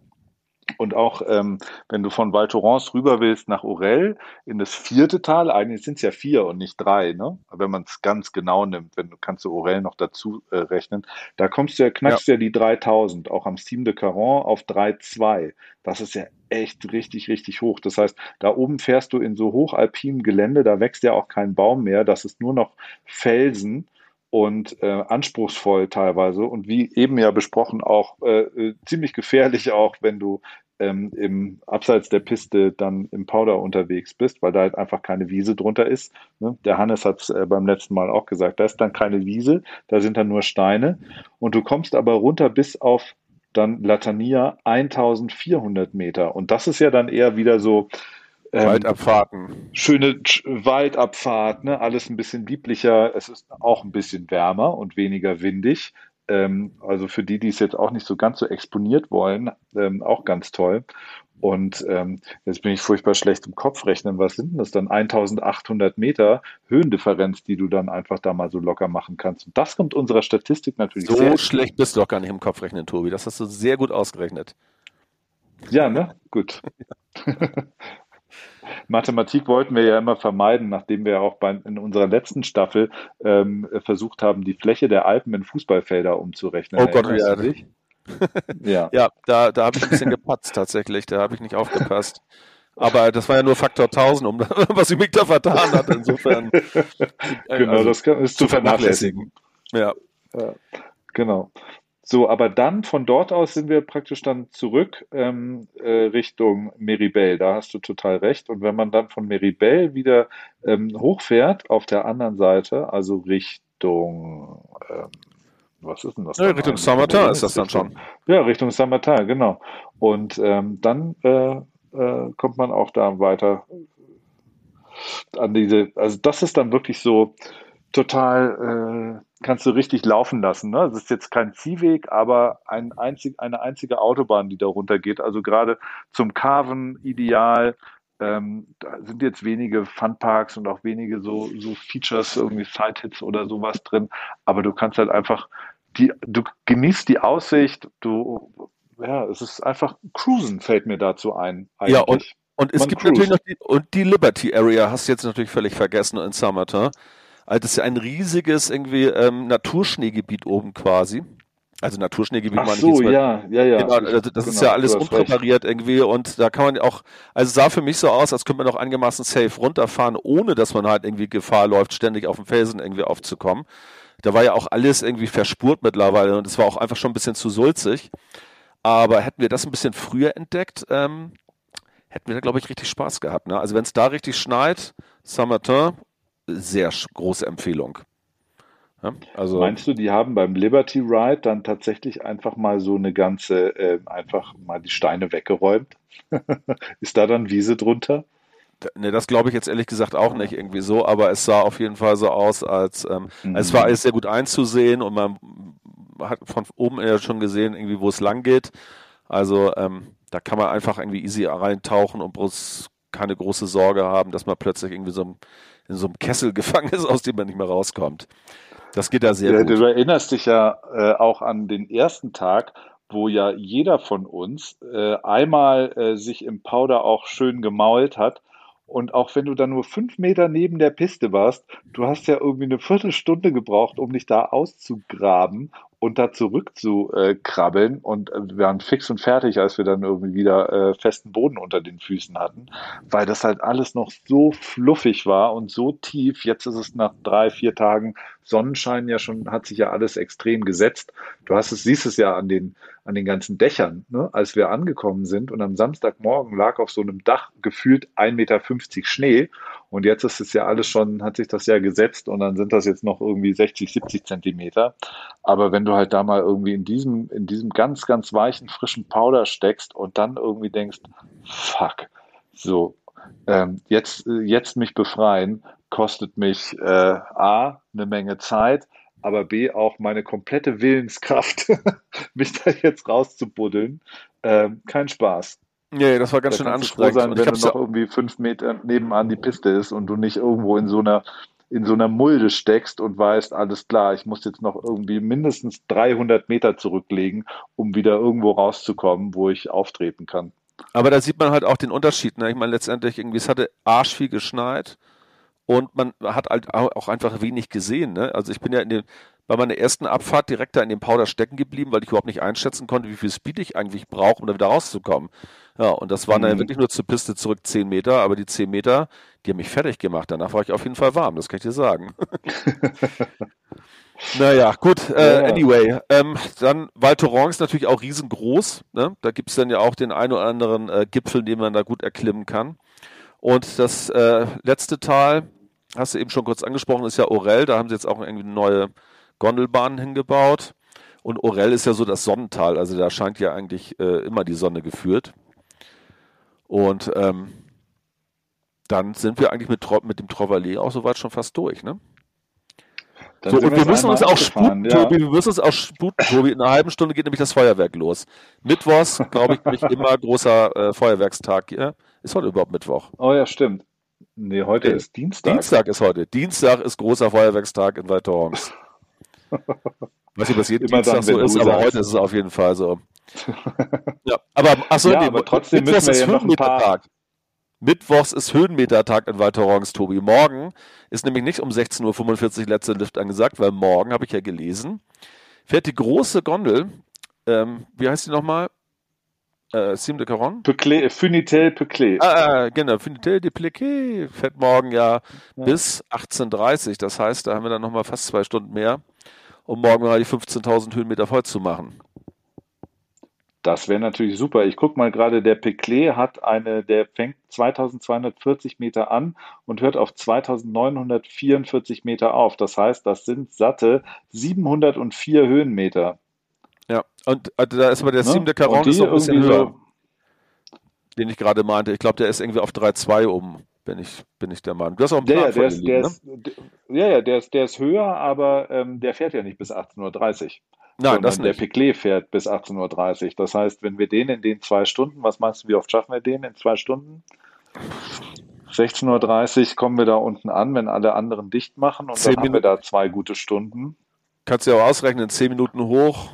Und auch ähm, wenn du von Val Thorens rüber willst nach Orel in das vierte Tal, eigentlich sind es ja vier und nicht drei, ne? wenn man es ganz genau nimmt, wenn du kannst du Orel noch dazu äh, rechnen, da kommst du ja, knackst ja. ja die 3000, auch am Steam de Caron auf 3,2. Das ist ja echt richtig, richtig hoch. Das heißt, da oben fährst du in so hochalpinem Gelände, da wächst ja auch kein Baum mehr, das ist nur noch Felsen und äh, anspruchsvoll teilweise und wie eben ja besprochen auch äh, äh, ziemlich gefährlich auch, wenn du ähm, im abseits der Piste dann im Powder unterwegs bist, weil da halt einfach keine Wiese drunter ist. Ne? Der Hannes hat es äh, beim letzten Mal auch gesagt, da ist dann keine Wiese, da sind dann nur Steine und du kommst aber runter bis auf dann Latania 1400 Meter und das ist ja dann eher wieder so ähm, Waldabfahrten. Schöne Waldabfahrt, ne? alles ein bisschen lieblicher. Es ist auch ein bisschen wärmer und weniger windig. Ähm, also für die, die es jetzt auch nicht so ganz so exponiert wollen, ähm, auch ganz toll. Und ähm, jetzt bin ich furchtbar schlecht im Kopf rechnen. Was sind denn das dann? 1800 Meter Höhendifferenz, die du dann einfach da mal so locker machen kannst. Und das kommt unserer Statistik natürlich so sehr. schlecht bist du gar nicht im Kopf rechnen, Tobi. Das hast du sehr gut ausgerechnet. Ja, ne? Gut. Mathematik wollten wir ja immer vermeiden, nachdem wir auch bei, in unserer letzten Staffel ähm, versucht haben, die Fläche der Alpen in Fußballfelder umzurechnen. Oh Gott, ja. ja. ja, da, da habe ich ein bisschen gepatzt tatsächlich, da habe ich nicht aufgepasst. Aber das war ja nur Faktor 1000, um was ich mich da vertan hat. Insofern. genau, also, das kann, ist zu vernachlässigen. Ja. ja. Genau. So, aber dann von dort aus sind wir praktisch dann zurück ähm, äh, Richtung Meribel. Da hast du total recht. Und wenn man dann von Meribel wieder ähm, hochfährt auf der anderen Seite, also Richtung, ähm, was ist denn das? Ja, Richtung Saint-Martin ist das dann schon. Ja, Richtung Saint-Martin, genau. Und ähm, dann äh, äh, kommt man auch da weiter an diese, also das ist dann wirklich so total äh, kannst du richtig laufen lassen. Ne? Das ist jetzt kein Ziehweg, aber ein einzig, eine einzige Autobahn, die da runtergeht. Also gerade zum Carven ideal. Ähm, da sind jetzt wenige Funparks und auch wenige so, so Features, irgendwie Side-Hits oder sowas drin. Aber du kannst halt einfach, die, du genießt die Aussicht, du, ja, es ist einfach Cruisen fällt mir dazu ein. Eigentlich. Ja, und, und es Man gibt cruise. natürlich noch die, und die Liberty Area hast du jetzt natürlich völlig vergessen in Summerton. Also das ist ja ein riesiges irgendwie ähm, Naturschneegebiet oben quasi. Also Naturschneegebiet Ach so, mal, ja, ja, ja. Genau, also das genau, ist ja alles unpräpariert irgendwie und da kann man auch, also sah für mich so aus, als könnte man auch einigermaßen safe runterfahren, ohne dass man halt irgendwie Gefahr läuft, ständig auf dem Felsen irgendwie aufzukommen. Da war ja auch alles irgendwie verspurt mittlerweile und es war auch einfach schon ein bisschen zu sulzig. Aber hätten wir das ein bisschen früher entdeckt, ähm, hätten wir da, glaube ich, richtig Spaß gehabt. Ne? Also wenn es da richtig schneit, Saint-Martin sehr große Empfehlung. Ja, also Meinst du, die haben beim Liberty Ride dann tatsächlich einfach mal so eine ganze, äh, einfach mal die Steine weggeräumt? Ist da dann Wiese drunter? Ne, das glaube ich jetzt ehrlich gesagt auch nicht irgendwie so, aber es sah auf jeden Fall so aus, als ähm, mhm. es war alles sehr gut einzusehen und man hat von oben ja schon gesehen, irgendwie, wo es lang geht. Also ähm, da kann man einfach irgendwie easy reintauchen und bloß keine große Sorge haben, dass man plötzlich irgendwie so ein in so einem Kessel gefangen ist, aus dem man nicht mehr rauskommt. Das geht da sehr ja, gut. Du erinnerst dich ja äh, auch an den ersten Tag, wo ja jeder von uns äh, einmal äh, sich im Powder auch schön gemault hat. Und auch wenn du dann nur fünf Meter neben der Piste warst, du hast ja irgendwie eine Viertelstunde gebraucht, um dich da auszugraben und da zurückzukrabbeln. Und äh, wir waren fix und fertig, als wir dann irgendwie wieder äh, festen Boden unter den Füßen hatten, weil das halt alles noch so fluffig war und so tief. Jetzt ist es nach drei, vier Tagen Sonnenschein ja schon, hat sich ja alles extrem gesetzt. Du hast es, siehst es ja an den, an den ganzen Dächern, ne? als wir angekommen sind und am Samstagmorgen lag auf so einem Dach gefühlt 1,50 Meter Schnee und jetzt ist es ja alles schon, hat sich das ja gesetzt und dann sind das jetzt noch irgendwie 60, 70 Zentimeter. Aber wenn du halt da mal irgendwie in diesem, in diesem ganz, ganz weichen, frischen Powder steckst und dann irgendwie denkst, fuck, so, ähm, jetzt, jetzt mich befreien, kostet mich äh, A, eine Menge Zeit, aber B, auch meine komplette Willenskraft, mich da jetzt rauszubuddeln. Ähm, kein Spaß. Nee, das war ganz da schön anstrengend. Sein, wenn du noch irgendwie fünf Meter nebenan die Piste ist und du nicht irgendwo in so einer in so einer Mulde steckst und weißt, alles klar, ich muss jetzt noch irgendwie mindestens 300 Meter zurücklegen, um wieder irgendwo rauszukommen, wo ich auftreten kann. Aber da sieht man halt auch den Unterschied. Ne? Ich meine, letztendlich irgendwie, es hatte arschviel geschneit und man hat halt auch einfach wenig gesehen. Ne? Also ich bin ja in den, bei meiner ersten Abfahrt direkt da in dem Powder stecken geblieben, weil ich überhaupt nicht einschätzen konnte, wie viel Speed ich eigentlich brauche, um da wieder rauszukommen. Ja, und das waren mhm. dann wirklich nur zur Piste zurück 10 Meter, aber die 10 Meter, die haben mich fertig gemacht. Danach war ich auf jeden Fall warm, das kann ich dir sagen. naja, gut, äh, ja. anyway. Ähm, dann Val Thorens ist natürlich auch riesengroß. Ne? Da gibt es dann ja auch den einen oder anderen äh, Gipfel, den man da gut erklimmen kann. Und das äh, letzte Tal, hast du eben schon kurz angesprochen, ist ja Orel. Da haben sie jetzt auch irgendwie neue Gondelbahnen hingebaut. Und Orel ist ja so das Sonnental, also da scheint ja eigentlich äh, immer die Sonne geführt. Und ähm, dann sind wir eigentlich mit, mit dem Trovalet auch soweit schon fast durch, ne? So, und wir müssen uns auch sputen, ja. Tobi, wir müssen uns auch sputen, Tobi. In einer halben Stunde geht nämlich das Feuerwerk los. Mittwochs, glaube ich, nämlich immer großer äh, Feuerwerkstraag hier. Ist heute überhaupt Mittwoch? Oh ja, stimmt. Nee, heute Nee, ist Dienstag. Dienstag ist heute. Dienstag ist großer Feuerwerkstag in Waldtorms. Weiß nicht, das jeden Immer Dienstag dann, so ist, du aber sagst. heute ist es auf jeden Fall so. Ja, aber achso, Ja, nee, aber trotzdem Mittwochs müssen wir ist ja noch ein paar- Höhenmetertag. Mittwochs ist Höhenmetertag in Waldtorons, Tobi. Morgen ist nämlich nicht um 16.45 Uhr letzte Lift angesagt, weil morgen, habe ich ja gelesen, fährt die große Gondel, ähm, wie heißt die nochmal? Äh, Sim de Caron? Peuclé, Funitel Peuclé. Ah, ah, genau, Finitel de Pliquet fährt morgen ja, Ja. bis 18.30 Uhr. Das heißt, da haben wir dann nochmal fast zwei Stunden mehr, um morgen mal die 15.000 Höhenmeter voll zu machen. Das wäre natürlich super. Ich gucke mal gerade, der Peuclé hat eine, der fängt 2240 Meter an und hört auf 2944 Meter auf. Das heißt, das sind satte 704 Höhenmeter. Ja, und äh, da ist aber der Ne? Und Caron ist noch ein bisschen höher, so, den ich gerade meinte. Ich glaube, der ist irgendwie auf 3,2 oben, bin ich, bin ich der Meinung. Du hast auch einen ja, Plan ja, der ist, der liegen, ne? ist, der, ja, ja, der ist, der ist höher, aber ähm, der fährt ja nicht bis 18.30 Uhr. Nein, das sondern der nicht. Peuclé fährt bis 18.30 Uhr. Das heißt, wenn wir den in den zwei Stunden, was meinst du, wie oft schaffen wir den in zwei Stunden? 16.30 Uhr kommen wir da unten an, wenn alle anderen dicht machen und dann haben wir Minuten, da zwei gute Stunden. kannst du ja auch ausrechnen, 10 Minuten hoch,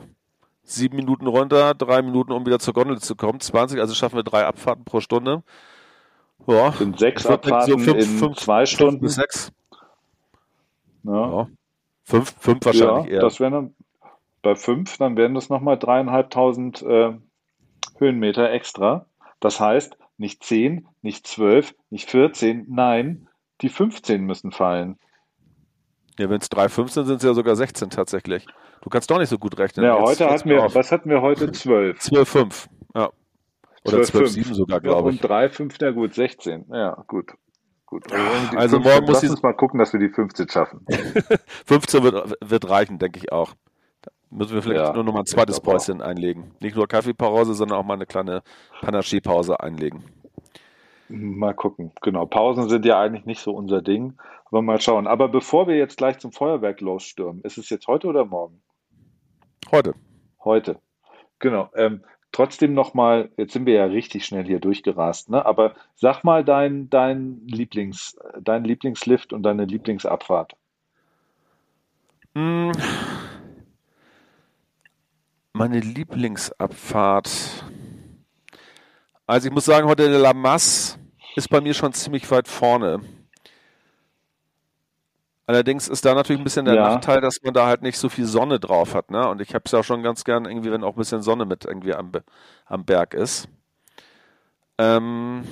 7 Minuten runter, 3 Minuten, um wieder zur Gondel zu kommen, 20, also schaffen wir drei Abfahrten pro Stunde. Ja, Sind sechs denken, so Abfahrten 5 in fünf, zwei fünf bis Stunden. 6. Ja, Ja, 5, 5 wahrscheinlich ja eher. das wären dann bei fünf, dann wären das nochmal dreieinhalbtausend äh, Höhenmeter extra. Das heißt, nicht 10, nicht 12, nicht 14, nein, die 15 müssen fallen. Ja, wenn es 3,15 sind, sind es ja sogar 16 tatsächlich. Du kannst doch nicht so gut rechnen. Ja, Jetzt heute hatten wir, auf. was hatten wir heute? 12. 12,5. Ja. Oder 12,5. 12,7 sogar, Ja, glaube ich. und 3, 5, na gut, 16. Ja, gut. Gut. Also, die Also 15. morgen muss Lass die uns mal gucken, dass wir die 15 schaffen. 15 wird, wird reichen, denke ich auch. Müssen wir vielleicht Ja, nur noch mal ein zweites. Päuschen einlegen. Nicht nur Kaffeepause, sondern auch mal eine kleine Panaché-Pause einlegen. Mal gucken. Genau. Pausen sind ja eigentlich nicht so unser Ding. Aber mal schauen. Aber bevor wir jetzt gleich zum Feuerwerk losstürmen, ist es jetzt heute oder morgen? Heute. Heute. Genau. Ähm, trotzdem nochmal, jetzt sind wir ja richtig schnell hier durchgerast, ne? Aber sag mal dein, dein Lieblings, dein Lieblingslift und deine Lieblingsabfahrt. Hm, meine Lieblingsabfahrt. Also ich muss sagen, heute der Lamas ist bei mir schon ziemlich weit vorne. Allerdings ist da natürlich ein bisschen der Ja. Nachteil, dass man da halt nicht so viel Sonne drauf hat, ne? Und ich habe es ja schon ganz gern irgendwie, wenn auch ein bisschen Sonne mit irgendwie am, am Berg ist. Ähm,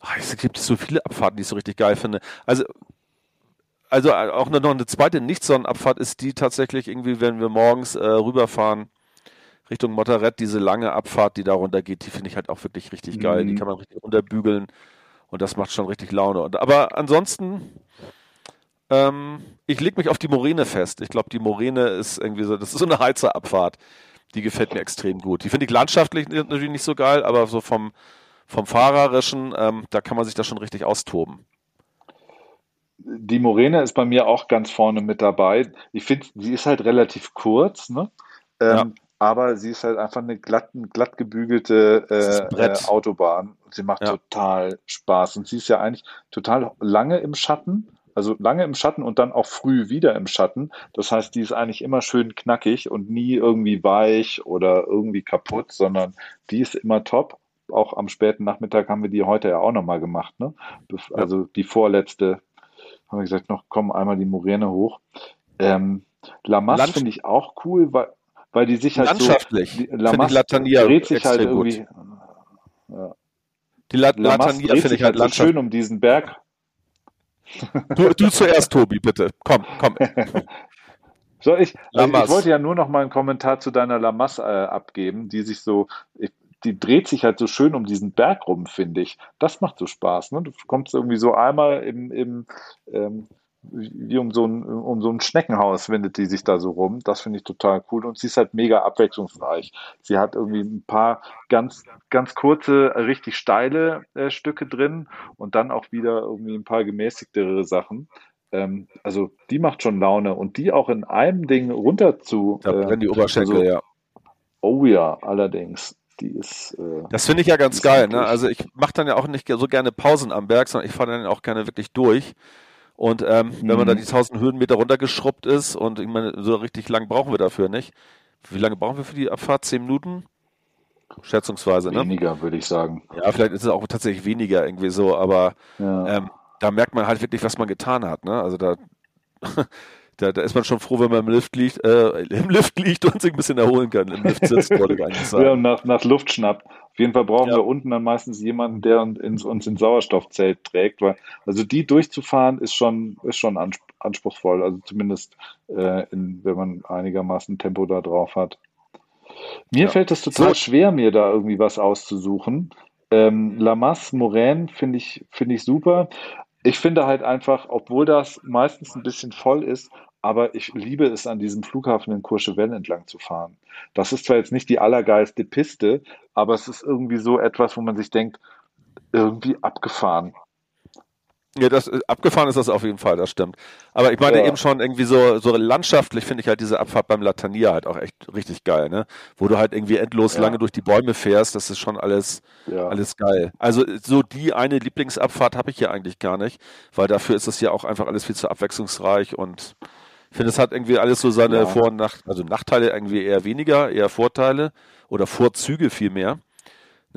ach, es gibt so viele Abfahrten, die ich so richtig geil finde. Also, also äh, auch noch eine zweite Nicht-Sonnenabfahrt ist die tatsächlich irgendwie, wenn wir morgens äh, rüberfahren Richtung Montserrat, diese lange Abfahrt, die da runter geht, die finde ich halt auch wirklich richtig geil. Die Mhm. kann man richtig runterbügeln und das macht schon richtig Laune. Und, aber ansonsten, ähm, ich lege mich auf die Moräne fest. Ich glaube, die Moräne ist irgendwie so, das ist so eine Heizerabfahrt. Die gefällt mir extrem gut. Die finde ich landschaftlich natürlich nicht so geil, aber so vom, vom Fahrerischen, ähm, da kann man sich da schon richtig austoben. Die Moräne ist bei mir auch ganz vorne mit dabei. Ich finde, sie ist halt relativ kurz, ne? Ja, Ähm, aber sie ist halt einfach eine glatt, glatt gebügelte äh, äh. Autobahn. Sie macht Ja, total Spaß. Und sie ist ja eigentlich total lange im Schatten, also lange im Schatten und dann auch früh wieder im Schatten. Das heißt, die ist eigentlich immer schön knackig und nie irgendwie weich oder irgendwie kaputt, sondern die ist immer top. Auch am späten Nachmittag haben wir die heute ja auch nochmal gemacht, ne? Ja. Also die vorletzte, haben wir gesagt, noch komm einmal die Moräne hoch. Ähm, Lamas finde ich auch cool, weil, weil die sich halt so, landschaftlich die, finde ich Lamas Latania dreht sich halt irgendwie, ja. Die La Lamas Latania dreht finde ich sich halt halt so schön um diesen Berg. Du, du zuerst, Tobi, bitte. Komm, komm. So, ich, also ich wollte ja nur noch mal einen Kommentar zu deiner Lamas äh, abgeben, die sich so, ich, die dreht sich halt so schön um diesen Berg rum, finde ich. Das macht so Spaß, ne? Du kommst irgendwie so einmal im, im ähm, wie um so ein, um so ein Schneckenhaus windet die sich da so rum. Das finde ich total cool. Und sie ist halt mega abwechslungsreich. Sie hat irgendwie ein paar ganz, ganz kurze, äh, richtig steile äh, Stücke drin und dann auch wieder irgendwie ein paar gemäßigtere Sachen. ähm, also die macht schon Laune und die auch in einem Ding runter zu. Da brennen die Oberschenkel, also, ja. Oh ja, allerdings. Die ist. Äh, Das finde ich ja ganz geil. Ne? Also ich mache dann ja auch nicht so gerne Pausen am Berg, sondern ich fahre dann auch gerne wirklich durch. Und ähm, wenn man da Mhm. die 1000 Höhenmeter runtergeschrubbt ist und ich meine, so richtig lang brauchen wir dafür nicht. Wie lange brauchen wir für die Abfahrt? Zehn Minuten? Schätzungsweise, ne? weniger, würde ich sagen. Ja, vielleicht ist es auch tatsächlich weniger irgendwie so, aber Ja. ähm, da merkt man halt wirklich, was man getan hat. Ne? Also da, da, da ist man schon froh, wenn man im Lift liegt, äh, im Lift liegt und sich ein bisschen erholen kann. Im Lift sitzt, ich eigentlich Ja, nach, nach Luft schnappt. Auf jeden Fall brauchen Ja. wir unten dann meistens jemanden, der uns, uns ins Sauerstoffzelt trägt, weil also die durchzufahren ist schon ist schon ans- anspruchsvoll. Also zumindest äh, in, wenn man einigermaßen Tempo da drauf hat. Mir Ja. fällt es total So. schwer, mir da irgendwie was auszusuchen. Ähm, Lamas Moraine finde ich finde ich super. Ich finde halt einfach, obwohl das meistens ein bisschen voll ist, aber ich liebe es, an diesem Flughafen in Courchevel entlang zu fahren. Das ist zwar jetzt nicht die allergeilste Piste, aber es ist irgendwie so etwas, wo man sich denkt, irgendwie abgefahren. Ja, das äh, abgefahren ist das auf jeden Fall, das stimmt. Aber ich meine Ja. eben schon irgendwie so, so landschaftlich finde ich halt diese Abfahrt beim Latania halt auch echt richtig geil, ne? Wo du halt irgendwie endlos Ja. lange durch die Bäume fährst, das ist schon alles, Ja. alles geil. Also so die eine Lieblingsabfahrt habe ich hier eigentlich gar nicht, weil dafür ist es ja auch einfach alles viel zu abwechslungsreich und ich finde, es hat irgendwie alles so seine. Vor- und Nach also Nachteile irgendwie eher weniger, eher Vorteile oder Vorzüge vielmehr.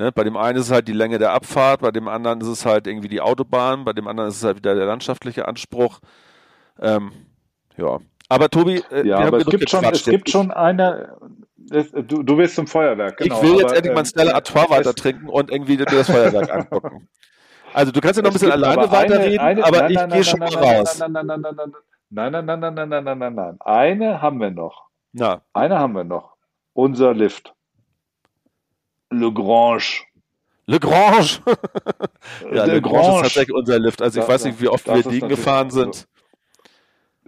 Ne? Bei dem einen ist es halt die Länge der Abfahrt, bei dem anderen ist es halt irgendwie die Autobahn, bei dem anderen ist es halt wieder der landschaftliche Anspruch. Ähm, ja. Aber Tobi, äh, Ja, aber es gibt schon, es gibt schon eine. Es, du, du willst zum Feuerwerk, genau. ich will jetzt aber, endlich mal ein ähm, Stella Artois weiter trinken und irgendwie mir das Feuerwerk angucken. Also du kannst ja noch ein bisschen alleine aber eine- weiterreden, eine- aber nein, ich nein, gehe nein, schon nein, mal nein, raus. Nein, nein, nein, nein, nein, nein, nein, nein, nein, nein, nein, nein, nein, nein. Eine haben wir noch. Na, Eine haben wir noch. Unser Lift. Le Grange. Le Grange. ja, Le, Le Grange ist tatsächlich unser Lift. Also ich Da- weiß nicht, wie oft das wir den natürlich- gefahren sind. also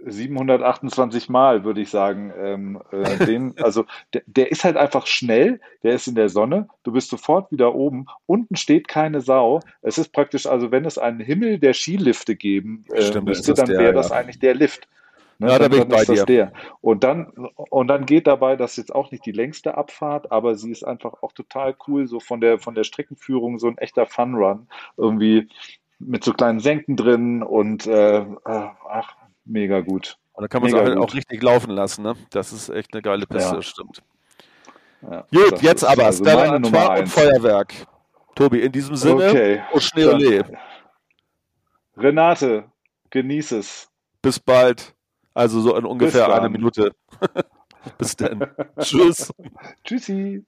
728 Mal, würde ich sagen. Ähm, äh, den, also der, der ist halt einfach schnell, der ist in der Sonne, du bist sofort wieder oben, unten steht keine Sau. Es ist praktisch, also wenn es einen Himmel der Skilifte geben äh, Stimmt, müsste, das dann wäre das ja. eigentlich der Lift. Ne, Ja, da bin ich bei dir. der. Und dann, und dann geht dabei, das ist jetzt auch nicht die längste Abfahrt, aber sie ist einfach auch total cool, so von der, von der Streckenführung, so ein echter Fun-Run. Irgendwie mit so kleinen Senken drin und äh, ach, mega gut. Und da kann man es halt auch richtig laufen lassen, ne? Das ist echt eine geile Piste, Ja. stimmt. Ja, Gut, jetzt aber also Stella Artois und. Feuerwerk. Tobi, in diesem Sinne, Okay. au. Renate, genieß es. Bis bald. Also so in ungefähr Bis eine dann. Minute. Bis dann. Tschüss. Tschüssi.